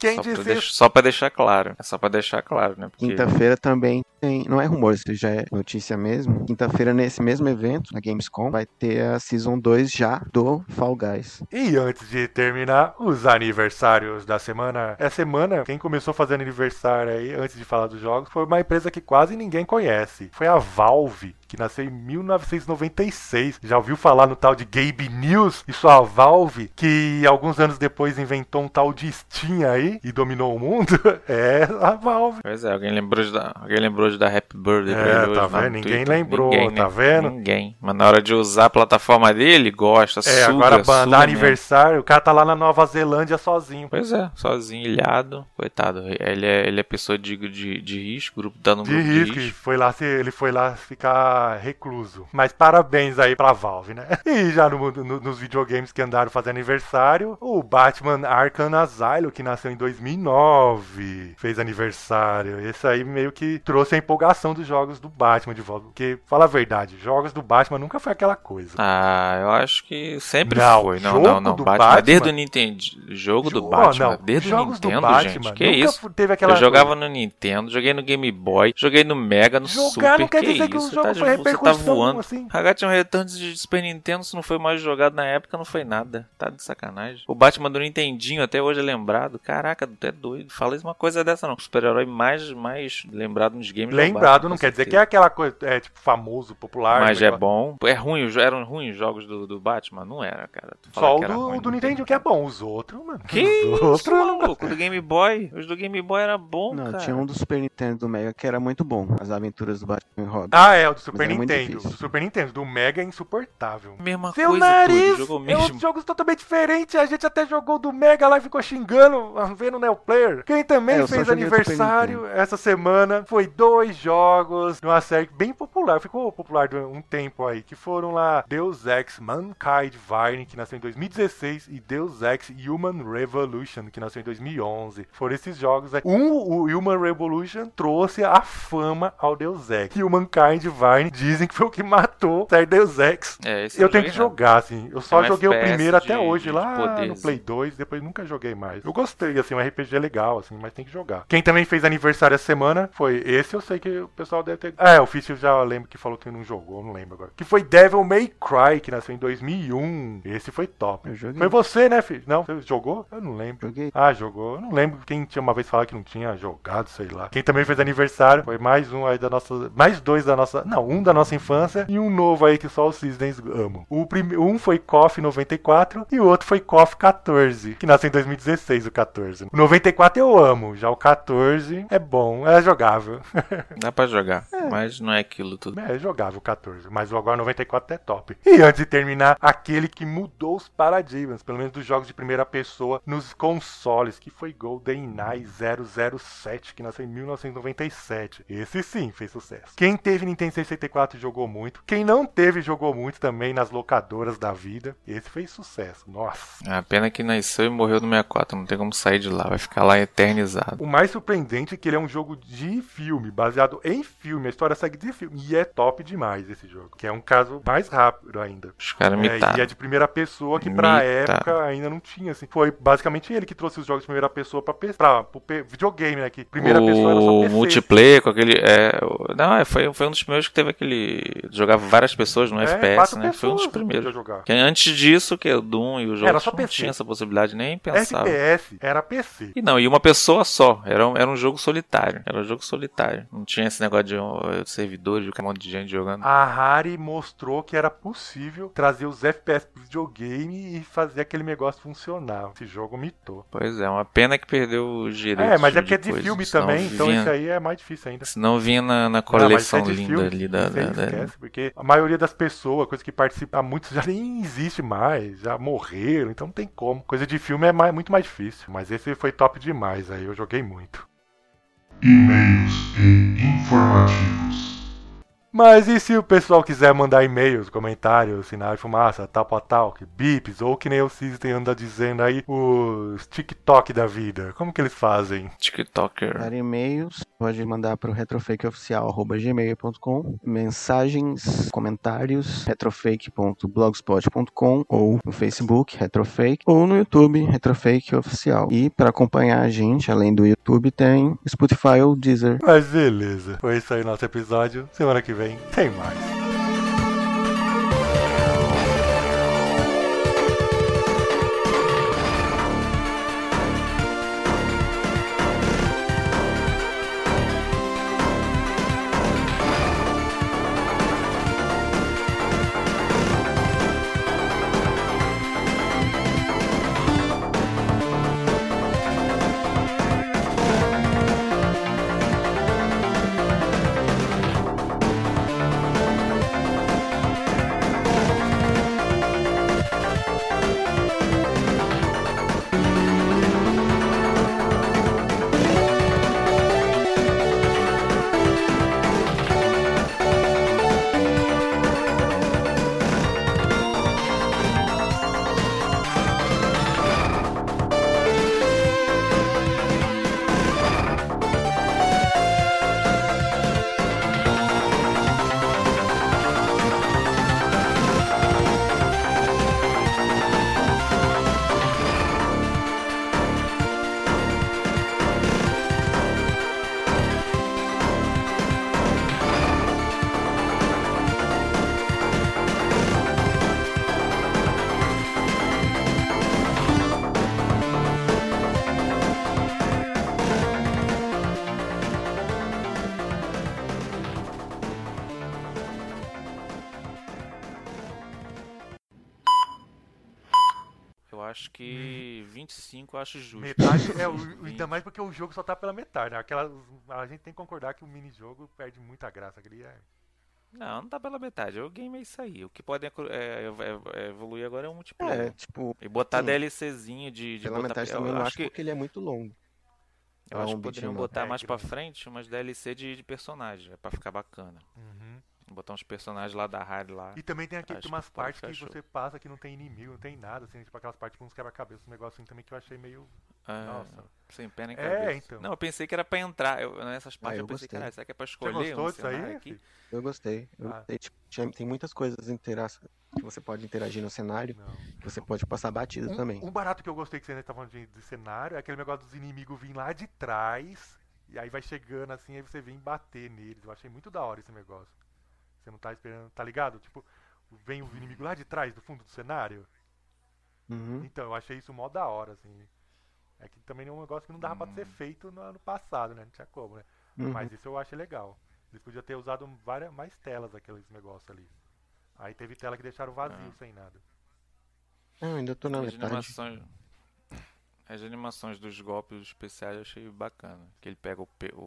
Quem Só pra, deix- só pra deixar claro. É só pra deixar claro, né? Porque Quinta-feira também tem. Não é rumor, isso já é notícia mesmo. Quinta-feira, nesse mesmo evento, na Gamescom, vai ter a Season 2 já do Fall Guys. E antes de terminar, os aniversários da semana. Essa semana, quem começou fazendo aniversário aí, antes de falar dos jogos, foi uma empresa que quase ninguém conhece. Foi a Valve, que nasceu em 1996. Já ouviu falar no tal de Gabe News? Isso a Valve, que alguns anos depois inventou um tal de Steam aí e dominou o mundo? É a Valve. Pois é, alguém lembrou de alguém lembrou de dar Happy Birthday pra É, ele hoje tá no vendo? Ninguém Twitter. lembrou, Ninguém, tá né? vendo? Ninguém. Mas na hora de usar a plataforma dele, gosta, É, suga, agora bandar mesmo. aniversário, o cara tá lá na Nova Zelândia sozinho. Pois é, sozinho, ilhado, coitado. Ele é, ele é pessoa de, de, de risco, grupo tá no De grupo risco, de risco. foi lá, ele foi lá ficar recluso. Mas parabéns aí pra Valve, né? E já no, no- nos videogames que andaram fazendo aniversário, o Batman Arkham Asylum, que nasceu em 2009, fez aniversário. Esse aí meio que trouxe a empolgação dos jogos do Batman de volta. Porque, fala a verdade, jogos do Batman nunca foi aquela coisa. Ah, eu acho que sempre Não, foi. Não, não, não. Batman, Batman- desde o Nintendo. Jogo do Batman, não, desde o Nintendo, Batman gente. Que isso? teve aquela Eu jogava no Nintendo, joguei no Game Boy, joguei no Mega, no Jogar Super. não quer que dizer que o isso? jogo tá, foi Você tá repercussão, voando. assim. Hagat Returns de Super Nintendo, se não foi mais jogado na época, não foi nada. Tá de sacanagem. O Batman do Nintendinho até hoje é lembrado. Caraca, tu é doido. Fala uma coisa dessa não. O super-herói mais, mais lembrado nos games o Lembrado não quer dizer que é aquela coisa, é tipo famoso, popular. Mas é aquela- bom. É ruim, eram ruins os jogos do, do Batman? Não era, cara. Só o do, ruim, do não Nintendo que é bom, os outros, mano. Que os outros não maluco? Do Game Boy? Os do Game Boy era bom, Não, cara. tinha um do Super Nintendo do Mega que era muito bom. As aventuras do Batman e Robin. Ah, é, o do Super Nintendo. Do Super Nintendo, do Mega é insuportável. Mesma Seu coisa, nariz! doido. Jogou É mesmo. uns jogos totalmente diferentes. A gente até jogou do Mega lá e ficou xingando, vendo o Neo Player. Quem também É, fez aniversário essa semana foi dois jogos de uma série bem popular. Ficou popular um tempo aí. Que foram lá Deus Ex Mankind Divine, que nasceu em 2016, e Deus Ex Human Revolution, que nasceu em 2011. Foram esses jogos aí. Um, o Human Revolution trouxe a fama ao Deus Ex. E o Mankind Divine dizem que foi o que matou o Deus Ex. É, esse Eu tenho que jogar, assim. Eu só É joguei o primeiro de- até hoje, de lá no poderes. Play 2, depois nunca joguei mais. Eu gostei, assim, um RPG legal, assim, mas tem que jogar. Quem também fez aniversário essa semana foi esse, eu sei que o pessoal deve ter. É, o Fício já lembro que falou que não jogou, não lembro agora. Que foi Devil May Cry, que nasceu em 2001. Esse foi top. Eu joguei. Foi você, né, filho? Não, você jogou? Eu não lembro. Joguei. Ah, jogou. Eu não lembro quem tinha uma vez falado que não tinha jogado, sei lá. Quem também fez aniversário foi mais um aí da nossa. Mais dois da nossa. Não, um da nossa infância e um novo aí que só os Cisnes amam. O prime... Um foi KOF 94 e o outro foi KOF 14, que nasceu em 2016, o 14. O 94 eu amo, já o 14 é bom, é jogável. Dá pra jogar, é. mas não é aquilo tudo. É jogável o 14, mas o agora 94 é top. E antes de terminar, aquele que mudou os paradigmas, pelo menos dos jogos de primeira pessoa nos consoles, que foi GoldenEye 007, que nasceu em 1997. Esse sim fez sucesso. Quem teve Nintendo 64 jogou muito. Quem não teve jogou muito também nas locadoras da vida. Esse fez sucesso. Nossa. É a pena que nasceu e morreu no 64. Não tem como sair de lá. Vai ficar lá eternizado. O mais surpreendente é que ele é um jogo de filme, baseado em filme. A história segue de filme. E é top demais esse jogo. Que é um caso mais rápido ainda. Os caras é, E é de primeira pessoa que pra época ainda não tinha. Assim. Foi basicamente ele que trouxe os jogos de primeira pessoa pra, pra, pra videogame, né? Que primeira o pessoa era só PC. multiplayer com aquele. É, não, é, foi, foi um dos primeiros que teve aquele. Jogava várias pessoas no É, FPS, né? Foi um dos primeiros. jogar. Que antes disso, que o Doom e o jogo Era só não PC. tinha essa possibilidade, nem pensava. FPS era PC. E não, e uma pessoa só. Era era um jogo solitário. Era um jogo solitário. Não tinha esse negócio de uh, servidores, de um monte de gente jogando. A Rare mostrou que era possível trazer os FPS pro videogame e fazer aquele negócio funcionar. Esse jogo mitou. Pois é, uma pena que perdeu os direitos. É, mas é porque é de depois, filme também, então vinha- isso aí é mais difícil ainda. Senão vinha na, na Não, mas coleção isso é linda filme, ali da. da- da- esquece, porque a maioria das pessoas, coisa que participa, muitos já nem existe mais, já morreram, então não tem como. Coisa de filme é mais- muito mais difícil, mas esse foi top demais, aí eu joguei muito. E-mails e informativos. Mas e se o pessoal quiser mandar e-mails, comentários, sinal de fumaça, tal pra tal, que bips, ou que nem o System anda dizendo aí, os TikTok da vida, como que eles fazem? TikToker. Para e-mails, pode mandar para o retrofakeoficial.gmail.com, mensagens, comentários, retrofake.blogspot.com ou no Facebook, Retrofake, ou no YouTube, Retrofake Oficial. E para acompanhar a gente, além do YouTube, tem Spotify ou Deezer. Mas beleza, foi isso aí nosso episódio, semana que vem tem mais. Eu que 25 eu acho justo. Metade é o, ainda 20. mais porque o jogo só tá pela metade, né? Aquela, a gente tem que concordar que o mini-jogo perde muita graça, aquele é... Não, não tá pela metade. O game é isso aí. O que pode é, é, é, evoluir agora é o multiplayer. É, tipo, E botar sim. DLCzinho de, de pela botar. metade eu também não acho acho que, porque ele é muito longo. eu é acho um que poderiam botar É, mais que pra frente umas DLC de, de personagem, é pra ficar bacana. Uhum. Botar uns personagens lá da Harry lá. E também tem aqui tem umas que partes que show. você passa que não tem inimigo, não tem nada, assim, tipo aquelas partes com uns quebra-cabeça, um negócio assim também que eu achei meio. Ah, Nossa. Sem pena em É, cabeça. então. Não, eu pensei que era pra entrar. Eu, nessas partes eu eu pensei, gostei. caralho, será que é pra Você escolher gostou um disso aí? cenário aqui? Eu gostei. Eu Ah. gostei. Tipo, tinha- tem muitas coisas intera- que você pode interagir no cenário, Não. que você pode passar batido também. Um, um barato que eu gostei que você ainda tá falando de, de cenário é aquele negócio dos inimigos virem lá de trás e aí vai chegando assim, aí você vem bater neles. Eu achei muito da hora esse negócio. Você não tá esperando, tá ligado? Tipo, vem o inimigo lá de trás, do fundo do cenário. Uhum. Então, eu achei isso mó da hora, assim. É que também é um negócio que não dava pra ser feito no ano passado, né? Não tinha como, né? Uhum. Mas isso eu achei legal. Eles podiam ter usado várias, mais telas aqueles negócios ali. Aí teve tela que deixaram vazio, Ah. sem nada. Não, ainda tô na As metade. animações, as animações dos golpes especiais eu achei bacana. Que ele pega o. pe- o,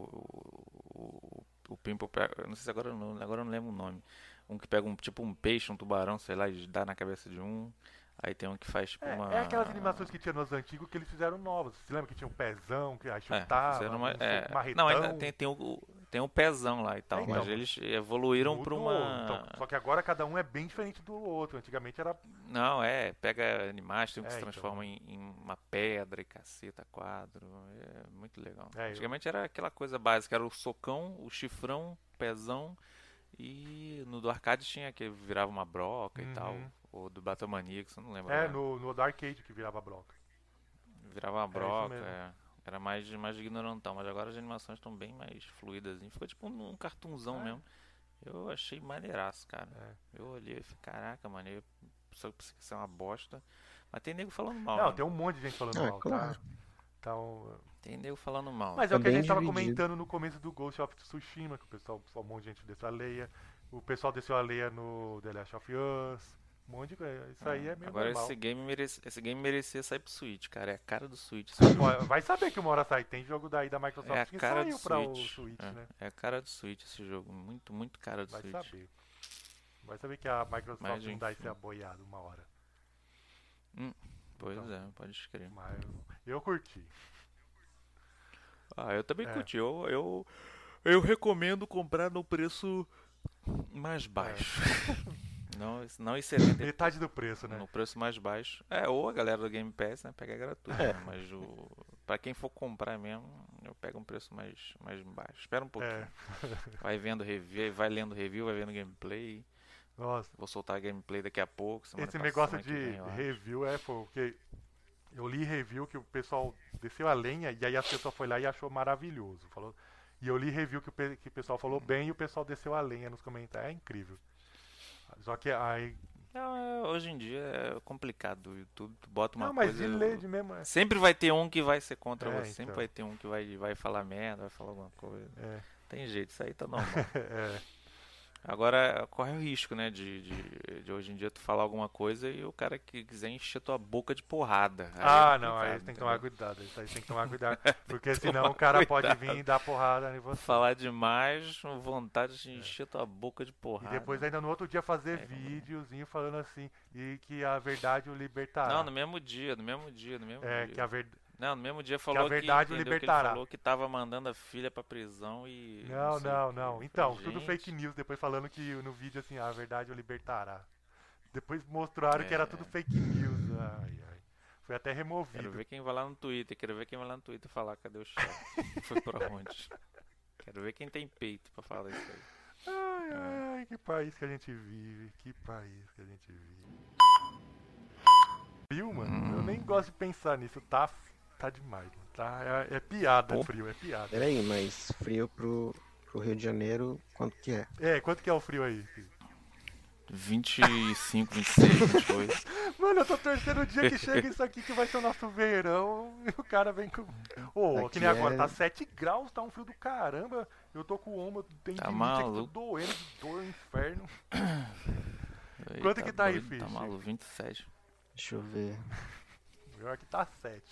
o, o Pimple pega. Não sei se agora eu não, agora eu não lembro o nome. Um que pega um tipo um peixe, um tubarão, sei lá, e dá na cabeça de um. Aí tem um que faz tipo É, uma. é aquelas animações que tinha nos antigos que eles fizeram novas. Você lembra que tinha um pezão, que aí É, chutava, fizeram uma, um é, marretão? não, ainda tem, tem, o, tem um pezão lá e tal, É, então. mas eles evoluíram pra Mudou, uma. então, só que agora cada um é bem diferente do outro. Antigamente era. Não, é, pega animais, tem um que É, se então. transforma em, em uma pedra e caceta, quadro. É muito legal. É, eu- Antigamente era aquela coisa básica, era o socão, o chifrão, o pezão e no do arcade tinha que virava uma broca Uhum. e tal. Ou do Batamaníacs, eu não lembro. É, no, no do arcade que virava bloco. Virava uma isso broca, mesmo. é. Era mais, mais ignorantão, mas agora as animações estão bem mais fluidas. assim. Ficou tipo um, um cartunzão É. mesmo. Eu achei maneiraço, cara. É. Eu olhei e falei, caraca, mano, eu só pensei que isso é uma bosta. Mas tem nego falando mal. Não, né? tem um monte de gente falando Ah, mal, claro. tá? Então, Tem nego falando mal. Mas é o que a gente tava dividido. comentando no começo do Ghost of Tsushima, que o pessoal, só um monte de gente desceu a leia. O pessoal desceu a leia no The Last of Us. Um monte de coisa. Isso aí é meio Agora normal. esse game, merece, esse game merecia sair pro Switch, cara. É a cara do Switch. Vai saber que uma hora sai. Tem jogo daí da Microsoft É a que cara saiu pra o Switch, é, né? é a cara do Switch esse jogo. Muito, muito cara do Vai Switch. saber. Vai saber que a Microsoft Mas, não dá esse aboiado uma hora. Pois Então. é, pode escrever. Mas eu curti. Ah, eu também É. curti. Eu, eu, eu recomendo comprar no preço mais baixo. não, não 70 Metade do preço, né? no preço mais baixo. É, ou a galera do Game Pass, né, pega gratuito, É. né, mas o para quem for comprar mesmo, eu pego um preço mais mais baixo. Espera um pouquinho. É. Vai vendo review, vai lendo review, vai vendo gameplay. Nossa. Vou soltar gameplay daqui a pouco. Esse passada, negócio de vem, review é porque eu li review que o pessoal desceu a lenha e aí a pessoa foi lá e achou maravilhoso. Falou, e eu li review que o, pe- que o pessoal falou bem e o pessoal desceu a lenha nos comentários. É incrível. Só que aí. Não, é, hoje em dia é complicado o YouTube, tu bota uma não, mas coisa. mesmo. É. Sempre vai ter um que vai ser contra É, você, sempre então. vai ter um que vai, vai falar merda, vai falar alguma coisa. É, Tem jeito, isso aí tá normal. é, Agora, corre o risco, né, de, de, de hoje em dia tu falar alguma coisa e o cara que quiser encher tua boca de porrada. Aí Ah, é não, aí tem que tomar cuidado. Aí tem que tomar cuidado. Porque senão o cara pode cuidado. vir e dar porrada em você. Falar demais, vontade de encher tua boca de É. E porrada. depois ainda no outro dia fazer É, videozinho falando assim, e que a verdade o libertará. Não, no mesmo dia, no mesmo dia, no mesmo É, dia. que a verdade. Não, no mesmo dia falou que, verdade o entendeu, que libertará. ele falou que tava mandando a filha pra prisão e... Não, não, o não. Eu Então, falei, tudo gente, fake news, depois falando que no vídeo assim, a verdade o libertará. Depois mostraram que era É. tudo fake news. Ai, ai. Foi até removido. Quero ver quem vai lá no Twitter, quero ver quem vai lá no Twitter falar cadê o chefe. Foi pra onde? Quero ver quem tem peito pra falar isso aí. Ai, ai, que país que a gente vive. Que país que a gente vive. Frio, mano. Eu nem gosto de pensar nisso. Tá, tá demais, mano. Tá, é, é piada Pô. frio, é piada. Peraí, mas frio pro, pro Rio de Janeiro, quanto que é? É, quanto que é o frio aí? filho? 25, 26, 28. Mano, eu tô torcendo o dia que chega isso aqui que vai ser o nosso verão e o cara vem com. Ô, Aqui que nem agora, é- tá 7 graus, tá um frio do caramba. Eu tô com o ombro, tem Tá aqui, maluco. tô doendo de dor, inferno. Aí Quanto que tá aí, doido, Fish? Tá maluco, 27. Deixa eu ver. Pior que tá 7.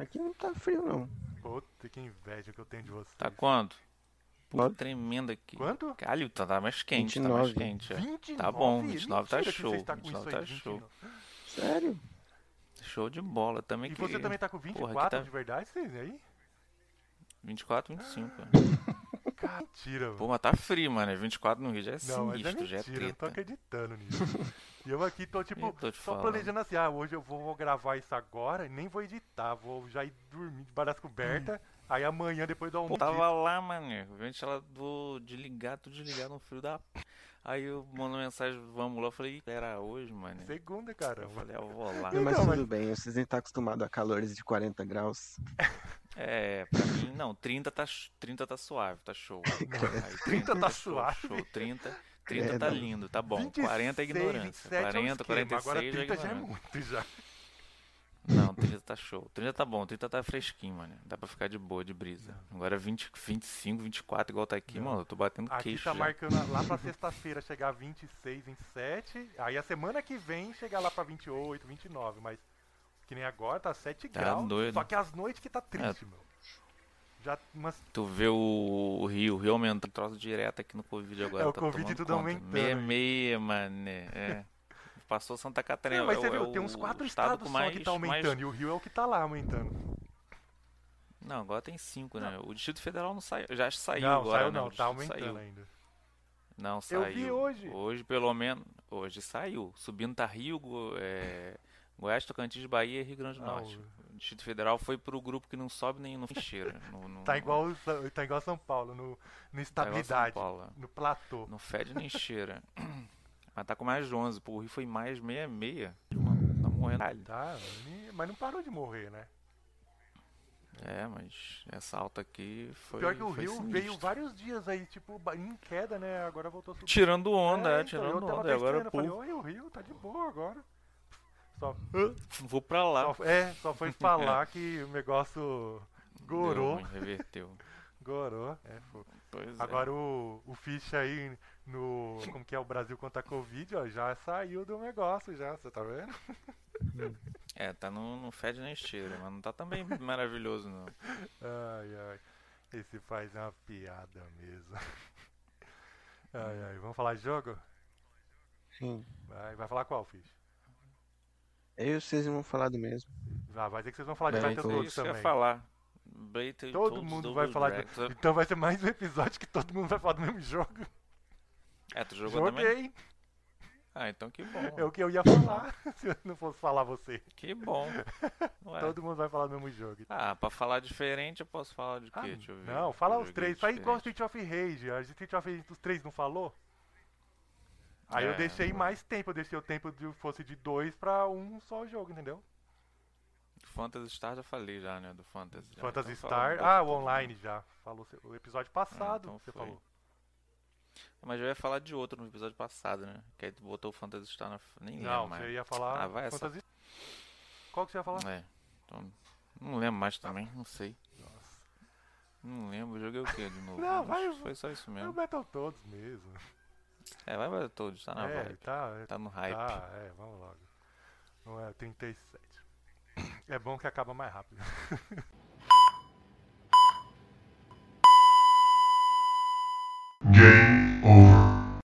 Aqui não tá frio, não. Puta, que inveja que eu tenho de você. Tá quanto? Nove. tremendo aqui. Quanto? Caralho, tá, tá mais quente, tá mais 29. quente. é. 29? Tá bom, 29 tá Mentira que show. com 29 isso aí, tá show. 29. Sério? Show de bola. Também E que... você também tá com Porra, 24 aqui tá de verdade, vocês aí? 24, 25. Cara, mentira, mano. Pô, mas tá frio, mano. 24 no Rio já é Não, mas é sinistro, já é mentira, eu não tô treta. acreditando nisso. E eu aqui tô, tipo, Eu tô só falando. planejando assim, ah, hoje eu vou, vou gravar isso agora e nem vou editar, vou já ir dormir debaixo das cobertas, aí amanhã depois do Pô, almoço. tava lá, mano. O ventilador desligado, tudo desligado no frio da. p- Aí eu mando mensagem, vamos lá. Eu falei, era hoje, mano. Segunda, Eu caramba. falei, ah, eu vou lá. Não, mas Então, tudo bem, vocês nem estão acostumados a calores de 40 graus. É, pra mim, não, 30 tá, 30 tá suave, tá show. Aí, 30 tá show, suave. Show, 30, 30 tá Credo. lindo, tá bom. 26, 40 é ignorância. 27 é um 40, esquema, 46 agora é 30 já é ignorância. muito já. Não, 30 tá show. 30 tá bom, 30 tá fresquinho, mano. Dá pra ficar de boa, de brisa. Agora 20, 25, 24, igual tá aqui, Não. mano. Eu tô batendo Aqui queixo. tá já. marcando lá pra sexta-feira chegar 26, 27. Aí a semana que vem chegar lá pra 28, 29. Mas que nem agora tá 7 Tá graus. doido. Só que as noites que tá triste, meu. Já umas Tu vê o, o Rio, o Rio aumentando troço direto aqui no Covid agora. É, o tá Covid tomando tudo conta. aumentando. Meia, meia, mané. É. Passou Santa Catarina. Não, mas é você o- viu, é tem uns quatro estado estados só mais, que tá aumentando. mais- E o Rio é o que tá lá aumentando. Não, agora tem cinco, né? O Distrito Federal não saiu. Já saiu não, agora, saiu né? não, tá aumentando saiu. ainda. Não, saiu. Eu vi hoje. Hoje, pelo menos. Hoje saiu. Subindo tá Rio, é, Goiás, Tocantins, Bahia e Rio Grande do Ah, Norte. o- O Distrito Federal foi pro grupo que não sobe nem não cheira. No, no- Tá igual, tá igual São Paulo, no, no tá estabilidade, São Paulo. no platô. Não fede nem cheira. Mas tá com mais de 11. Pô, o Rio foi mais 66. Mano, tá morrendo. Tá, mas não parou de morrer, né? É, mas essa alta aqui foi. Pior que o Rio sinistro. veio vários dias aí, tipo, em queda, né? Agora voltou a subir. Tirando onda, é, então, tirando onda. E agora, eu falei, o Rio tá de boa agora. Só, vou pra lá. só- é, só foi falar que o negócio gorou. Deu reverteu. Gorou. É. Pois Agora o, o Ficha aí no. Como que é o Brasil contra a Covid, ó, já saiu do negócio já, você tá vendo? é. É, tá no, no fede nem cheira, mas não tá também maravilhoso, não. Ai, ai. Esse faz uma piada mesmo. Ai, ai. Vamos falar de jogo? Sim. Vai, vai falar qual, Ficha? Eu e vocês vão falar do mesmo. Vai, vai dizer que vocês vão falar de Battletoads Isso que eu ia também. falar. Battle- Todo Toads mundo vai falar de... Então vai ser mais um episódio que todo mundo vai falar do mesmo jogo. É, tu jogou também? Joguei. Ah, então que bom. É o que eu ia falar se eu não fosse falar você. Que bom. Ué. Todo mundo vai falar do mesmo jogo. Ah, pra falar diferente eu posso falar de quê? Ah, Deixa eu ver. não, fala Eu os três. Faz igual. Street of Rage. A Street of Rage dos três não falou? Aí eu É, deixei não. mais tempo. Eu deixei o tempo de fosse de dois pra um só jogo, entendeu? Phantasy Star já falei já, né? Do Fantasy. já. Fantasy Então Star. um Ah, o online já. Falou o episódio passado. então você foi. falou. Mas eu ia falar de outro no episódio passado, né? Que aí tu botou o Phantasy Star na. Nem lembro Não, mais. você ia falar Ah, vai essa. Fantasy. Qual que você ia falar? É. Então, não lembro mais também, não sei. Não lembro, eu joguei o que de novo? Não, vai- Foi só isso É o mesmo. Battletoads mesmo. É, vai para todos, tá na é, vibe. tá, Tá no hype. Tá, é, vamos logo. Não é 37. É bom que acaba mais rápido.